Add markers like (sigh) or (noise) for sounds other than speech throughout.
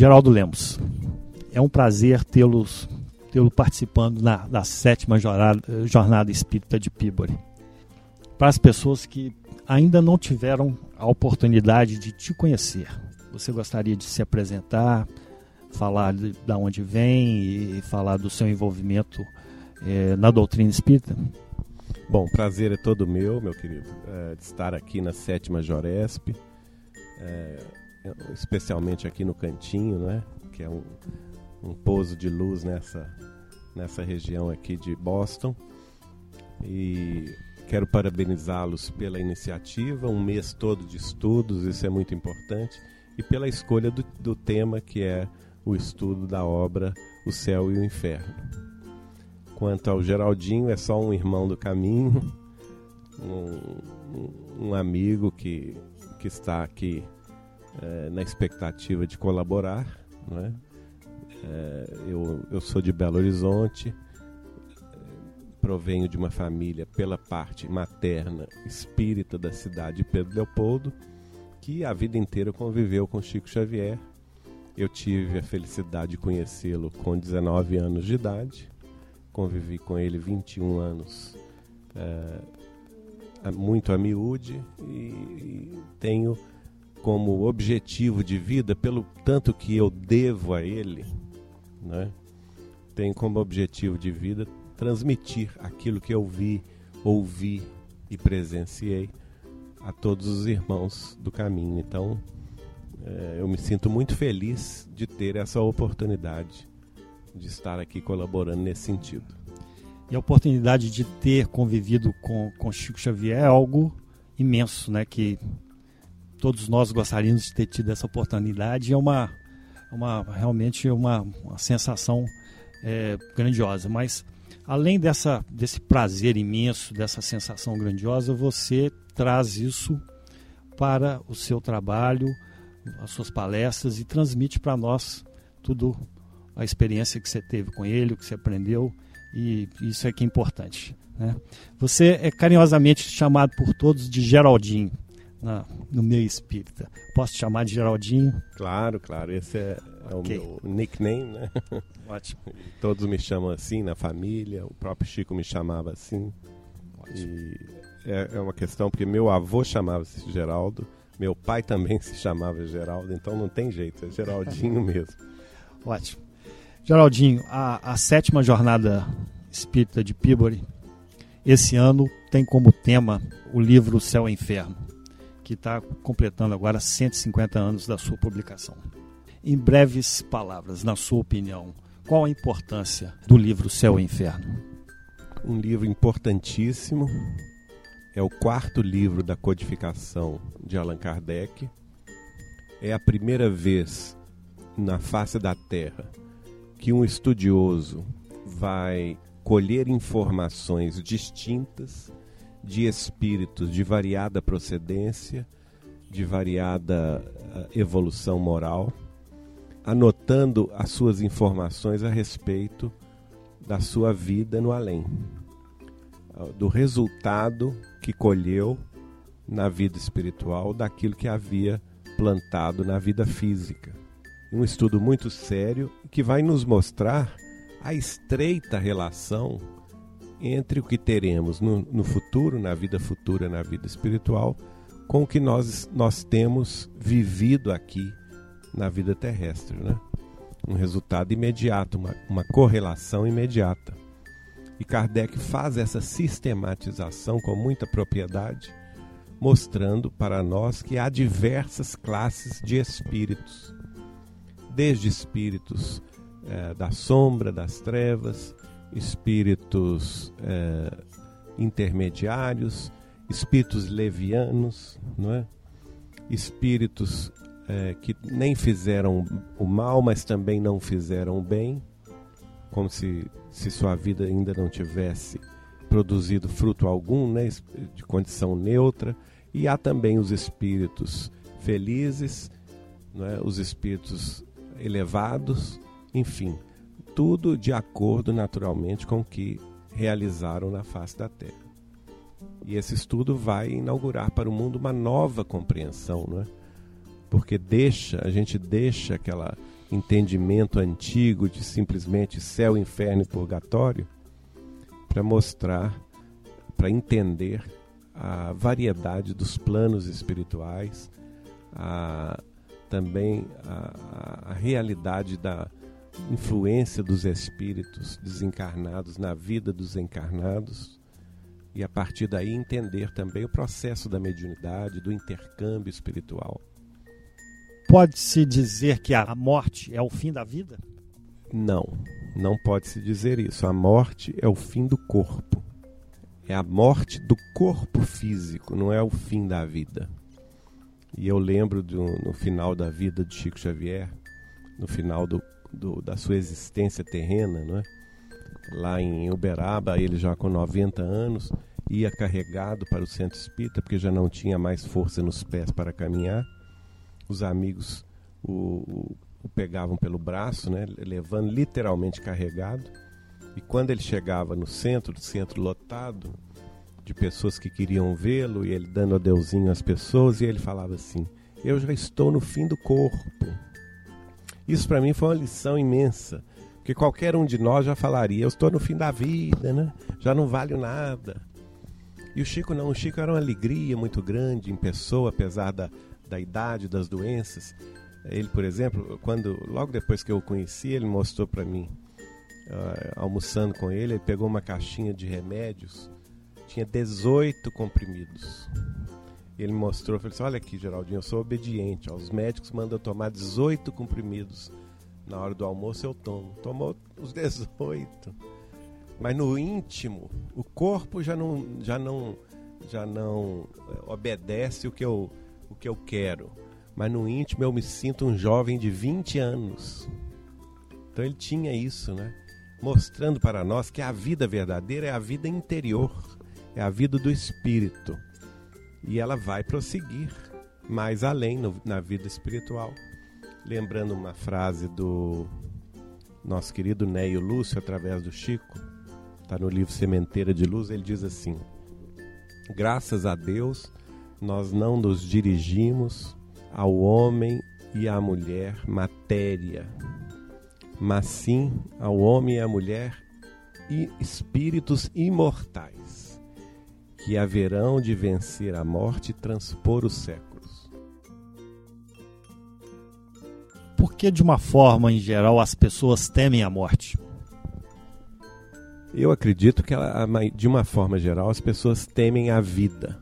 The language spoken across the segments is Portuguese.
Geraldo Lemos, é um prazer tê-los tê-lo participando na, da sétima jornada, jornada espírita de Pibori. Para as pessoas que ainda não tiveram a oportunidade de te conhecer, você gostaria de se apresentar, falar de, de onde vem e falar do seu envolvimento é, na doutrina espírita? Bom, prazer é todo meu, meu querido, é, de estar aqui na sétima Joresp, é, especialmente aqui no Cantinho, né? Que é um, um pouso de luz nessa, nessa região aqui de Boston. E quero parabenizá-los pela iniciativa, um mês todo de estudos, isso é muito importante, e pela escolha do, do tema que é o estudo da obra O Céu e o Inferno. Quanto ao Geraldinho, é só um irmão do caminho, (laughs) um, um amigo que, que está aqui é, na expectativa de colaborar. Né? É, eu, eu sou de Belo Horizonte, provenho de uma família pela parte materna espírita da cidade de Pedro Leopoldo, que a vida inteira conviveu com Chico Xavier. Eu tive a felicidade de conhecê-lo com 19 anos de idade, convivi com ele 21 anos, é, muito a miúde, e, e tenho como objetivo de vida, pelo tanto que eu devo a ele, né? tenho como objetivo de vida transmitir aquilo que eu vi, ouvi e presenciei a todos os irmãos do caminho. Então, é, eu me sinto muito feliz de ter essa oportunidade de estar aqui colaborando nesse sentido. E a oportunidade de ter convivido com, com Chico Xavier é algo imenso, né? Que todos nós gostaríamos de ter tido essa oportunidade. É uma, uma realmente uma, uma sensação é, grandiosa. Mas além dessa, desse prazer imenso, dessa sensação grandiosa, você traz isso para o seu trabalho, as suas palestras e transmite para nós tudo a experiência que você teve com ele, o que você aprendeu e isso é que é importante. Né? Você é carinhosamente chamado por todos de Geraldinho na, no meio espírita. Posso te chamar de Geraldinho? Claro, claro. Esse é, é okay. o meu nickname, né? (laughs) Ótimo. Todos me chamam assim na família, o próprio Chico me chamava assim. Ótimo. E é, é uma questão porque meu avô chamava-se Geraldo, meu pai também se chamava Geraldo, então não tem jeito, é Geraldinho (laughs) mesmo. Ótimo. Geraldinho, a, a sétima jornada espírita de Pibori, esse ano tem como tema o livro Céu e Inferno que está completando agora 150 anos da sua publicação. Em breves palavras, na sua opinião, qual a importância do livro Céu e Inferno? Um livro importantíssimo. É o quarto livro da codificação de Allan Kardec. É a primeira vez na face da Terra que um estudioso vai colher informações distintas de espíritos de variada procedência, de variada uh, evolução moral, anotando as suas informações a respeito da sua vida no além, uh, do resultado que colheu na vida espiritual daquilo que havia plantado na vida física. Um estudo muito sério que vai nos mostrar a estreita relação entre o que teremos no, no futuro, na vida futura, na vida espiritual, com o que nós, nós temos vivido aqui na vida terrestre. Né? Um resultado imediato, uma, uma correlação imediata. E Kardec faz essa sistematização com muita propriedade, mostrando para nós que há diversas classes de espíritos. desde espíritos é, da sombra, das trevas, espíritos é, intermediários, espíritos levianos, não é? espíritos é, que nem fizeram o mal, mas também não fizeram o bem, como se, se sua vida ainda não tivesse produzido fruto algum, né, de condição neutra. E há também os espíritos felizes, é? os espíritos elevados, enfim, tudo de acordo naturalmente com o que realizaram na face da Terra. E esse estudo vai inaugurar para o mundo uma nova compreensão, não é? Porque deixa, a gente deixa aquele entendimento antigo de simplesmente céu, inferno e purgatório para mostrar, para entender a variedade dos planos espirituais, a, também a, a realidade da influência dos espíritos desencarnados na vida dos encarnados e a partir daí entender também o processo da mediunidade, do intercâmbio espiritual. Pode-se dizer que a morte é o fim da vida? Não, não pode-se dizer isso. A morte é o fim do corpo. É a morte do corpo físico, não é o fim da vida. E eu lembro do, no final da vida de Chico Xavier, no final do, do, da sua existência terrena, não é? lá em Uberaba, ele já com 90 anos, ia carregado para o centro espírita, porque já não tinha mais força nos pés para caminhar. Os amigos o, o, pegavam pelo braço, né, levando literalmente carregado. E quando ele chegava no centro, centro lotado, de pessoas que queriam vê-lo, e ele dando adeuzinho às pessoas, e ele falava assim: Eu já estou no fim do corpo. Isso para mim foi uma lição imensa que qualquer um de nós já falaria: eu estou no fim da vida, né? já não valho nada. E o Chico não, o Chico era uma alegria muito grande em pessoa, apesar da, da idade, das doenças. Ele, por exemplo, quando logo depois que eu o conheci, ele mostrou para mim, uh, almoçando com ele, ele pegou uma caixinha de remédios, tinha 18 comprimidos. Ele mostrou, falou assim: Olha aqui, Geraldinho, eu sou obediente. Ó, os médicos mandam tomar 18 comprimidos na hora do almoço eu tomo. Tomou os (laughs) 18. Mas no íntimo, o corpo já não, já não, já não eh, obedece o que eu, o que eu quero. Mas no íntimo eu me sinto um jovem de 20 anos. Então ele tinha isso, né? Mostrando para nós que a vida verdadeira é a vida interior, é a vida do espírito. E ela vai prosseguir mais além no, na vida espiritual. Lembrando uma frase do nosso querido Neio Lúcio, através do Chico, está no livro Sementeira de Luz, ele diz assim: Graças a Deus, nós não nos dirigimos ao homem e à mulher matéria, mas sim ao homem e à mulher e espíritos imortais, que haverão de vencer a morte e transpor o século. por que, de uma forma em geral, as pessoas temem a morte? Eu acredito que, ela, de uma forma geral, as pessoas temem a vida.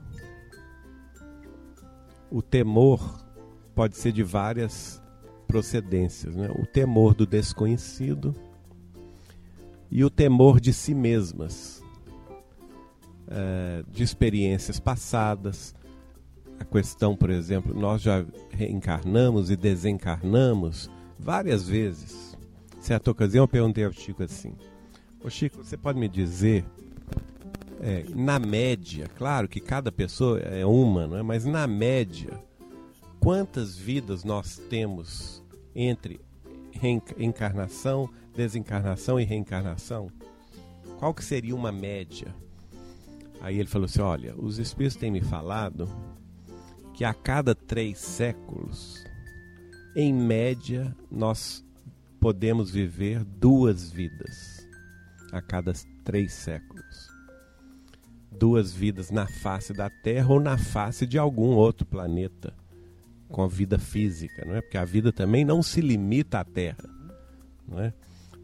O temor pode ser de várias procedências: né? o temor do desconhecido e o temor de si mesmas, é, de experiências passadas, a questão, por exemplo, nós já reencarnamos e desencarnamos várias vezes. Certa ocasião eu perguntei ao Chico assim: Ô Chico, você pode me dizer, é, na média, claro que cada pessoa é uma, não é? mas na média, quantas vidas nós temos entre reencarnação, desencarnação e reencarnação? Qual que seria uma média? Aí ele falou assim: olha, os espíritos têm me falado que a cada três séculos, em média, nós podemos viver duas vidas a cada três séculos. Duas vidas na face da Terra ou na face de algum outro planeta com a vida física, não é? Porque a vida também não se limita à Terra, não é?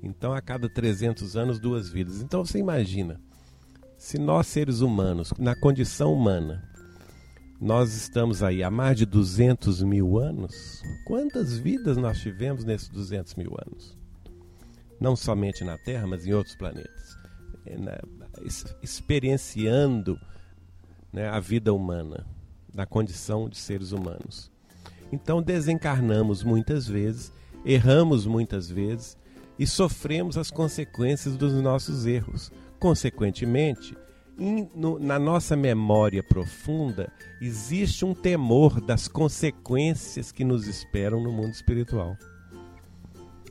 Então, a cada 300 anos, duas vidas. Então, você imagina, se nós seres humanos, na condição humana, Nós estamos aí há mais de 200 mil anos. Quantas vidas nós tivemos nesses 200 mil anos? Não somente na Terra, mas em outros planetas. É, na, experienciando né, a vida humana, na condição de seres humanos. Então desencarnamos muitas vezes, erramos muitas vezes e sofremos as consequências dos nossos erros. Consequentemente, in, no, na nossa memória profunda existe um temor das consequências que nos esperam no mundo espiritual.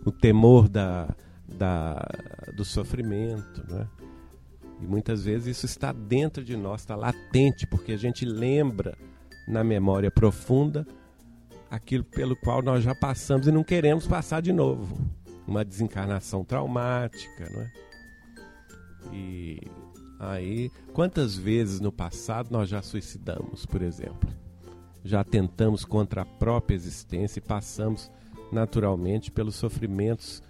O temor da, da, do sofrimento. Né? E muitas vezes isso está dentro de nós, está latente, porque a gente lembra na memória profunda aquilo pelo qual nós já passamos e não queremos passar de novo. Uma desencarnação traumática, não é? E aí, quantas vezes no passado nós já suicidamos, por exemplo? Já tentamos contra a própria existência e passamos naturalmente pelos sofrimentos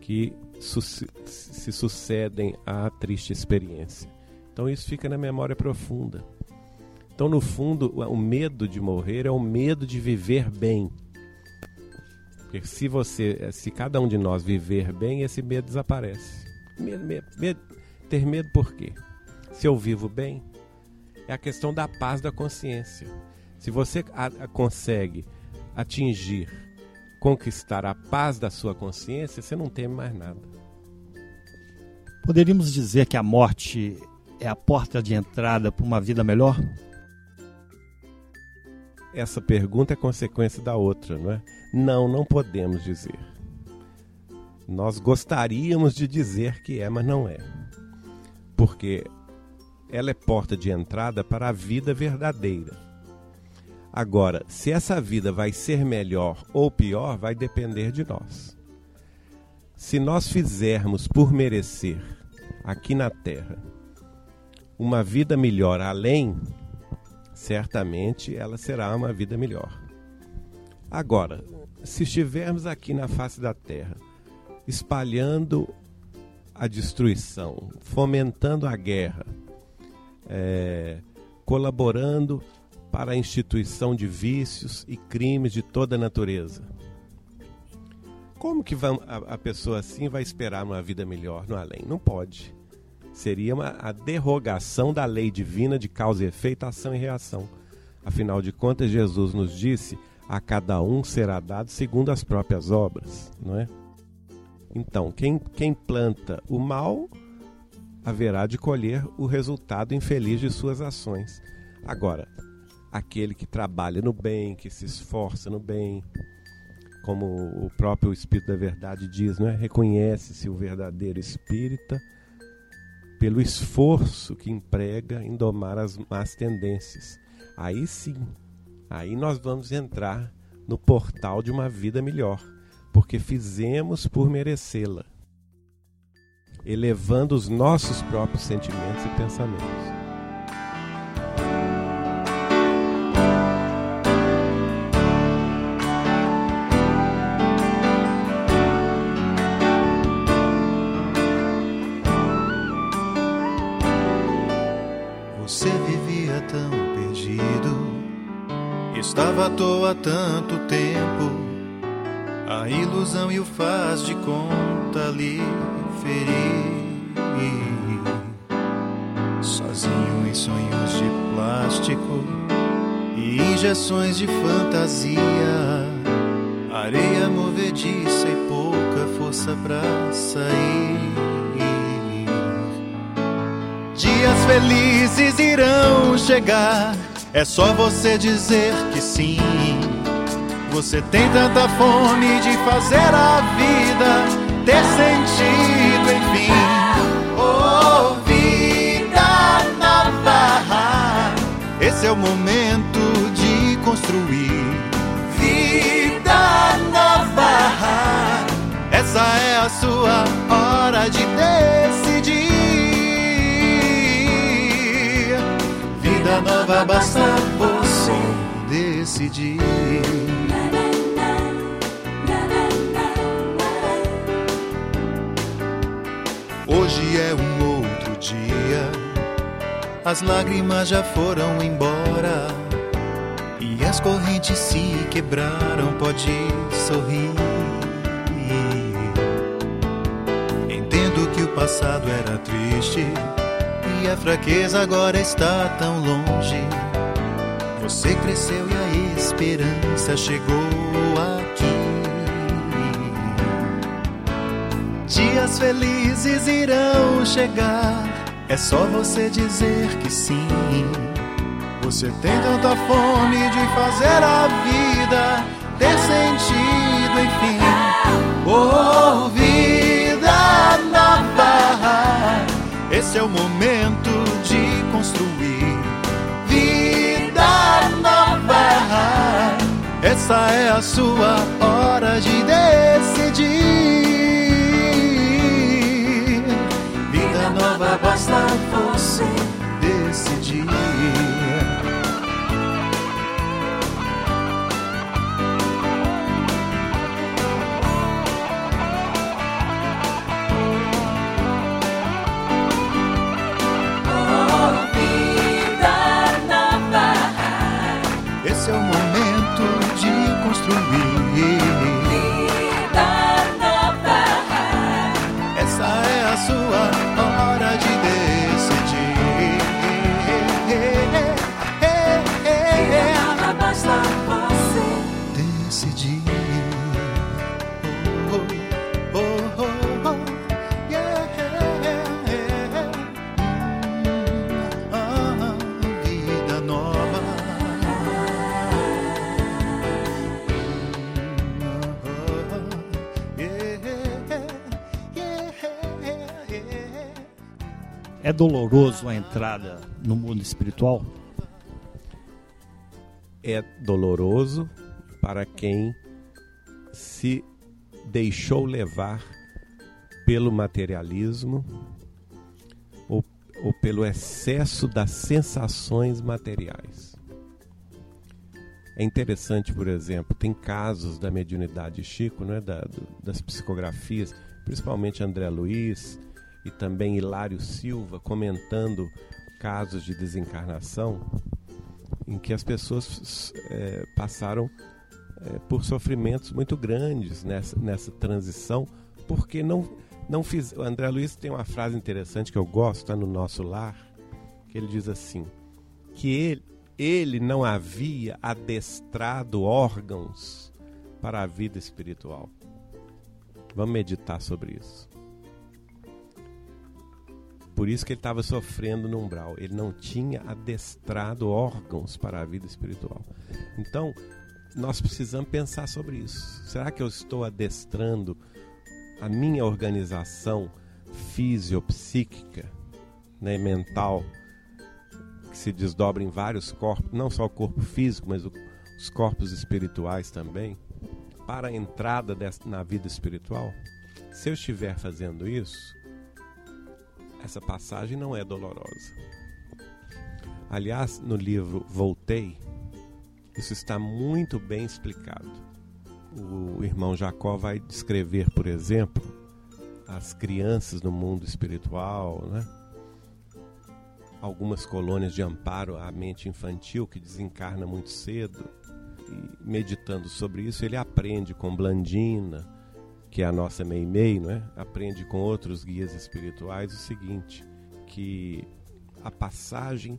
que su se sucedem à triste experiência. Então isso fica na memória profunda. Então, no fundo, o medo de morrer é o medo de viver bem. Porque se você, se cada um de nós viver bem, esse medo desaparece. Medo, medo, medo, ter medo por quê? Se eu vivo bem, é a questão da paz da consciência. Se você a, a consegue atingir, conquistar a paz da sua consciência, você não teme mais nada. Poderíamos dizer que a morte é a porta de entrada para uma vida melhor? essa pergunta é consequência da outra, não é? Não, não podemos dizer. Nós gostaríamos de dizer que é, mas não é. Porque ela é porta de entrada para a vida verdadeira. Agora, se essa vida vai ser melhor ou pior, vai depender de nós. Se nós fizermos por merecer aqui na Terra uma vida melhor além certamente ela será uma vida melhor. Agora, se estivermos aqui na face da terra, espalhando a destruição, fomentando a guerra, é, colaborando para a instituição de vícios e crimes de toda a natureza. Como que a, a pessoa assim vai esperar uma vida melhor no além? Não pode seria uma, a derrogação da lei divina de causa e efeito, ação e reação. Afinal de contas, Jesus nos disse: a cada um será dado segundo as próprias obras, não é? Então, quem, quem planta o mal haverá de colher o resultado infeliz de suas ações. Agora, aquele que trabalha no bem, que se esforça no bem, como o próprio Espírito da Verdade diz, não é? Reconhece-se o verdadeiro espírita pelo esforço que emprega em domar as más tendências. Aí sim, aí nós vamos entrar no portal de uma vida melhor, porque fizemos por merecê-la, elevando os nossos próprios sentimentos e pensamentos. Estava à toa tanto tempo, a ilusão e o faz de conta lhe ferir. Sozinho em sonhos de plástico e injeções de fantasia, areia movediça e pouca força pra sair. Dias felizes irão chegar é só você dizer que sim. Você tem tanta fome de fazer a vida ter sentido, enfim. Oh, vida nova. Esse é o momento de construir. Vida nova. Essa é a sua hora de decidir. vida nova basta decidir. Hoje é um outro dia, as lágrimas já foram embora. E as correntes se quebraram, pode sorrir. Entendo que o passado era triste e a fraqueza agora está tão longe. Você cresceu e a esperança chegou aqui. Dias felizes irão chegar, é só você dizer que sim. Você tem tanta fome de fazer a vida ter sentido, enfim. Oh, vida nova, esse é o momento a sua hora de decidir. Vida nova, basta você doloroso a entrada no mundo espiritual? É doloroso para quem se deixou levar pelo materialismo ou, ou pelo excesso das sensações materiais. É interessante, por exemplo, tem casos da mediunidade Chico, né, da, do- das psicografias, principalmente André Luiz e também Hilário Silva, comentando casos de desencarnação em que as pessoas eh, passaram eh, por sofrimentos muito grandes nessa, nessa transição, porque não, não fiz. O André Luiz tem uma frase interessante que eu gosto, está no nosso lar, que ele diz assim: que ele, ele não havia adestrado órgãos para a vida espiritual. Vamos meditar sobre isso. Por isso que ele estava sofrendo no umbral. Ele não tinha adestrado órgãos para a vida espiritual. Então, nós precisamos pensar sobre isso. Será que eu estou adestrando a minha organização fisiopsíquica, né, mental, que se desdobra em vários corpos, não só o corpo físico, mas o- os corpos espirituais também, para a entrada des- na vida espiritual? Se eu estiver fazendo isso, essa passagem não é dolorosa. Aliás, no livro Voltei, isso está muito bem explicado. O irmão Jacó vai descrever, por exemplo, as crianças no mundo espiritual, né? algumas colônias de amparo à mente infantil que desencarna muito cedo. E meditando sobre isso, ele aprende com Blandina, que é a nossa Meimei, não é? aprende com outros guias espirituais o seguinte, que a passagem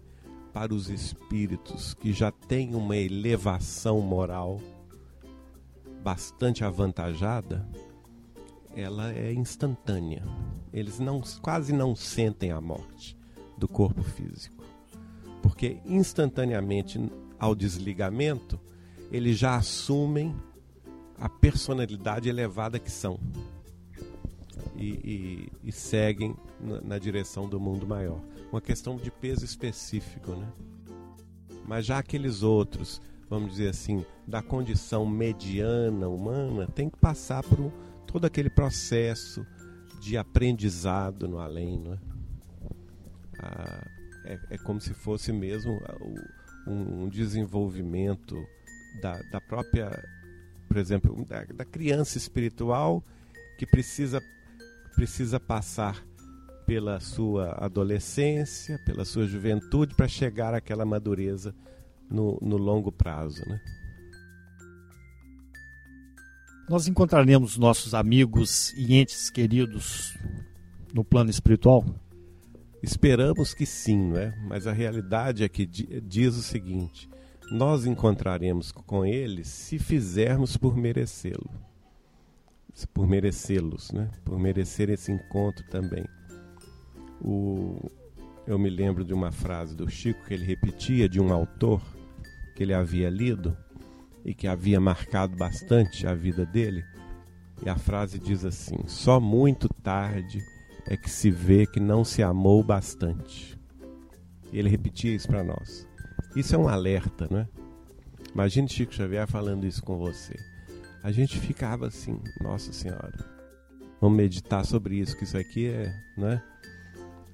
para os espíritos que já têm uma elevação moral bastante avantajada, ela é instantânea. Eles não, quase não sentem a morte do corpo físico, porque instantaneamente ao desligamento eles já assumem a personalidade elevada que são e, e- e seguem na, na direção do mundo maior. Uma questão de peso específico, né? Mas já aqueles outros, vamos dizer assim, da condição mediana humana, tem que passar por todo aquele processo de aprendizado no além, não é? Ah, é, é como se fosse mesmo ah, um, um desenvolvimento da, da própria, por exemplo, da, da criança espiritual que precisa, precisa passar pela sua adolescência, pela sua juventude, para chegar àquela madureza no, no longo prazo. Né? Nós encontraremos nossos amigos e entes queridos no plano espiritual? Esperamos que sim, não é? mas a realidade é que diz o seguinte: nós encontraremos com eles se fizermos por merecê-lo. Por merecê-los, né? por merecer esse encontro também. O, eu me lembro de uma frase do Chico que ele repetia de um autor que ele havia lido e que havia marcado bastante a vida dele. E a frase diz assim: Só muito tarde é que se vê que não se amou bastante. E ele repetia isso para nós. Isso é um alerta, não é? Imagine Chico Xavier falando isso com você. A gente ficava assim, nossa senhora. Vamos meditar sobre isso, que isso aqui é, né?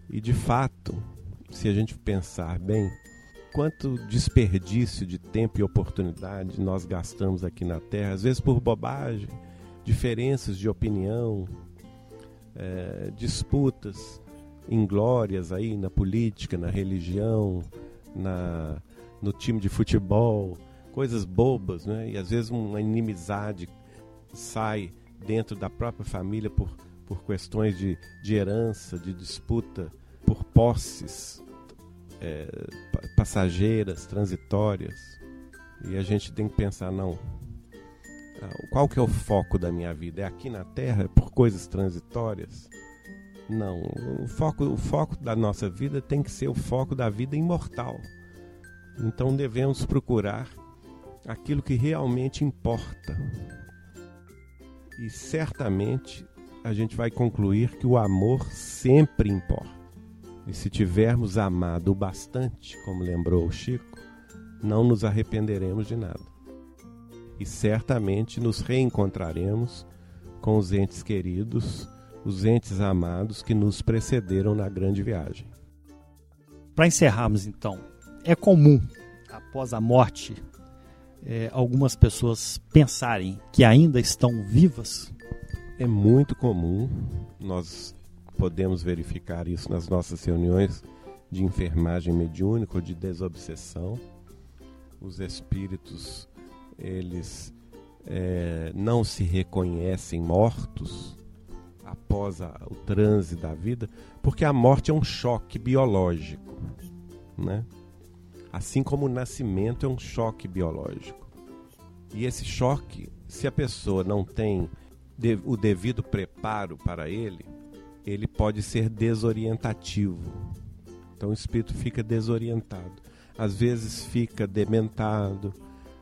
E de fato, se a gente pensar bem, quanto desperdício de tempo e oportunidade nós gastamos aqui na Terra, às vezes por bobagem, diferenças de opinião, é, disputas inglórias aí na política, na religião, na, no time de futebol, coisas bobas, né? E às vezes uma inimizade sai dentro da própria família por, por questões de, de herança, de disputa, por posses é, passageiras, transitórias. E a gente tem que pensar, não, qual que é o foco da minha vida? É aqui na Terra, por coisas transitórias? Não, o foco, o foco da nossa vida tem que ser o foco da vida imortal. Então devemos procurar aquilo que realmente importa. E certamente a gente vai concluir que o amor sempre importa. E se tivermos amado o bastante, como lembrou o Chico, não nos arrependeremos de nada e certamente nos reencontraremos com os entes queridos, os entes amados que nos precederam na grande viagem. Para encerrarmos então, é comum, após a morte, é, algumas pessoas pensarem que ainda estão vivas? É muito comum, nós podemos verificar isso nas nossas reuniões de enfermagem mediúnica ou de desobsessão. Os espíritos eles é, não se reconhecem mortos após a, o transe da vida, porque a morte é um choque biológico, né? Assim como o nascimento é um choque biológico. E esse choque, se a pessoa não tem o devido preparo para ele, ele pode ser desorientativo. Então o espírito fica desorientado. Às vezes fica dementado,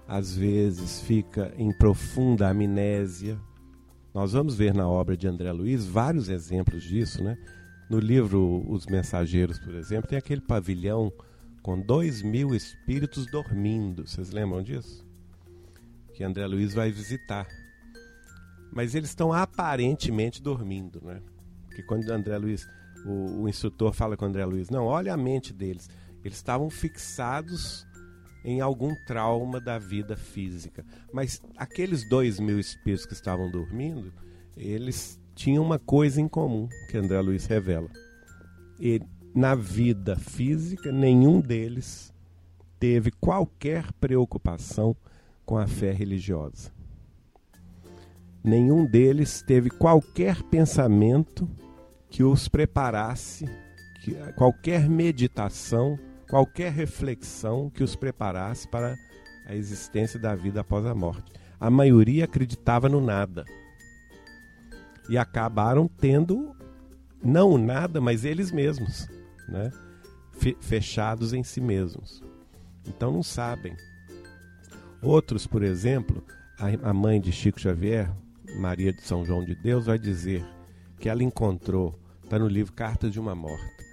às vezes fica em profunda amnésia. Nós vamos ver na obra de André Luiz vários exemplos disso, né? No livro Os Mensageiros, por exemplo, tem aquele pavilhão com dois mil espíritos dormindo. Vocês lembram disso? Que André Luiz vai visitar. Mas eles estão aparentemente dormindo, né? Porque quando André Luiz, o, o instrutor fala com André Luiz, não, olha a mente deles. Eles estavam fixados em algum trauma da vida física. Mas aqueles dois mil espíritos que estavam dormindo, eles tinham uma coisa em comum, que André Luiz revela. E na vida física, nenhum deles teve qualquer preocupação com a fé religiosa. Nenhum deles teve qualquer pensamento que os preparasse, que, qualquer meditação qualquer reflexão que os preparasse para a existência da vida após a morte. A maioria acreditava no nada. E acabaram tendo, não o nada, mas eles mesmos, né? fechados em si mesmos. Então não sabem. Outros, por exemplo, a mãe de Chico Xavier, Maria de São João de Deus, vai dizer que ela encontrou, está no livro Cartas de uma Morta,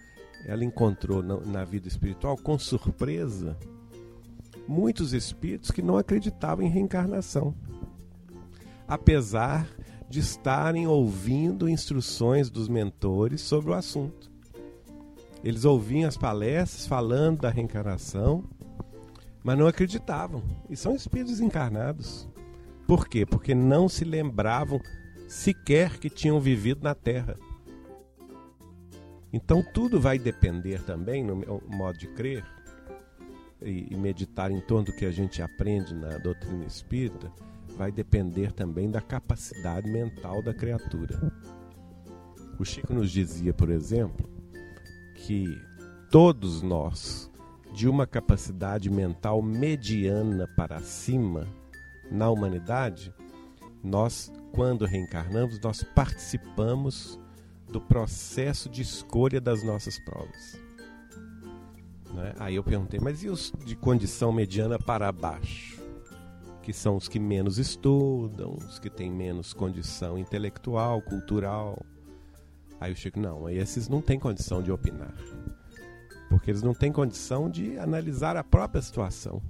ela encontrou na, na vida espiritual, com surpresa, muitos espíritos que não acreditavam em reencarnação, apesar de estarem ouvindo instruções dos mentores sobre o assunto. Eles ouviam as palestras falando da reencarnação, mas não acreditavam. E são espíritos encarnados. Por quê? Porque não se lembravam sequer que tinham vivido na Terra. Então tudo vai depender também, no meu modo de crer, e, meditar em torno do que a gente aprende na doutrina espírita vai depender também da capacidade mental da criatura. O Chico nos dizia, por exemplo, que todos nós, de uma capacidade mental mediana para cima na humanidade, nós, quando reencarnamos, nós participamos do processo de escolha das nossas provas. Né? Aí eu perguntei, mas e os de condição mediana para baixo? Que são os que menos estudam, os que têm menos condição intelectual, cultural. Aí o Chico, não, esses não têm condição de opinar. Porque eles não têm condição de analisar a própria situação.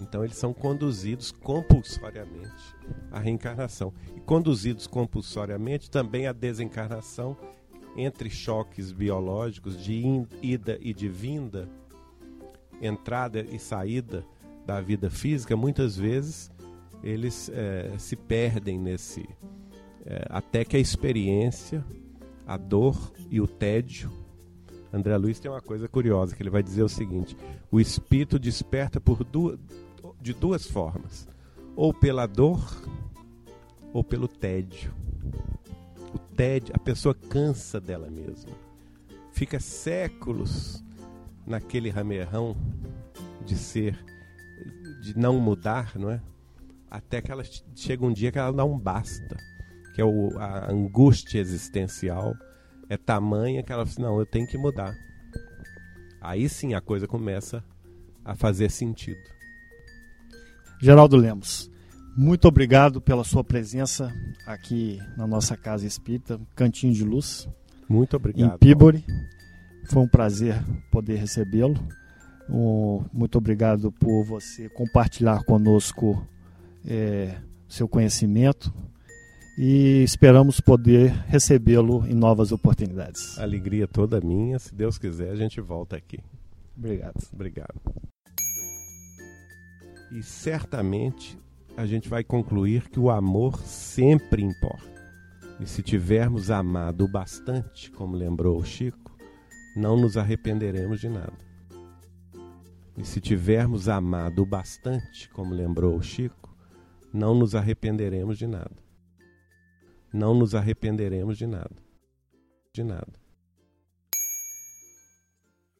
Então eles são conduzidos compulsoriamente à reencarnação. E conduzidos compulsoriamente também à desencarnação entre choques biológicos de ida e de vinda, entrada e saída da vida física, muitas vezes eles é, se perdem nesse. É, até que a experiência, a dor e o tédio. André Luiz tem uma coisa curiosa que ele vai dizer o seguinte: o espírito desperta por duas, de duas formas, ou pela dor ou pelo tédio o tédio, a pessoa cansa dela mesma. Fica séculos naquele ramerrão de ser, de não mudar, não é? Até que ela chega um dia que ela um basta, que é o, a angústia existencial é tamanha que ela fala assim, não, eu tenho que mudar. Aí sim a coisa começa a fazer sentido. Geraldo Lemos, muito obrigado pela sua presença aqui na nossa casa espírita, Cantinho de Luz. Muito obrigado. Em Pibori. Foi um prazer poder recebê-lo. Um, muito obrigado por você compartilhar conosco é, seu conhecimento e esperamos poder recebê-lo em novas oportunidades. Alegria toda minha. Se Deus quiser, a gente volta aqui. Obrigado. Obrigado. E certamente a gente vai concluir que o amor sempre importa. E se tivermos amado o bastante, como lembrou o Chico, não nos arrependeremos de nada. E se tivermos amado o bastante, como lembrou o Chico, não nos arrependeremos de nada. Não nos arrependeremos de nada. De nada.